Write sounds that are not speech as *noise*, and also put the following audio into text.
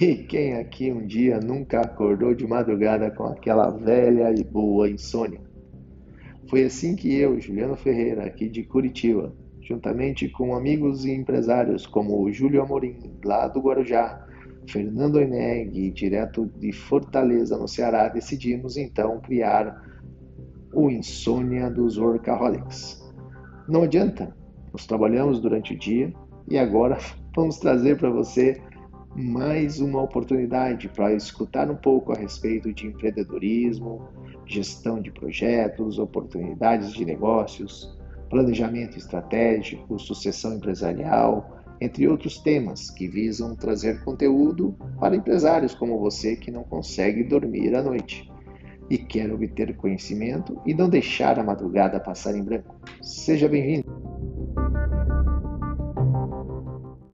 E quem aqui um dia nunca acordou de madrugada com aquela velha e boa insônia? Foi assim que eu, Juliano Ferreira, aqui de Curitiba, juntamente com amigos e empresários como o Júlio Amorim, lá do Guarujá, Fernando Eneg, direto de Fortaleza, no Ceará, decidimos então criar o Insônia dos Workaholics. Não adianta, nós trabalhamos durante o dia e agora *laughs* vamos trazer para você mais uma oportunidade para escutar um pouco a respeito de empreendedorismo, gestão de projetos, oportunidades de negócios, planejamento estratégico, sucessão empresarial, entre outros temas que visam trazer conteúdo para empresários como você que não consegue dormir à noite e quer obter conhecimento e não deixar a madrugada passar em branco. Seja bem-vindo!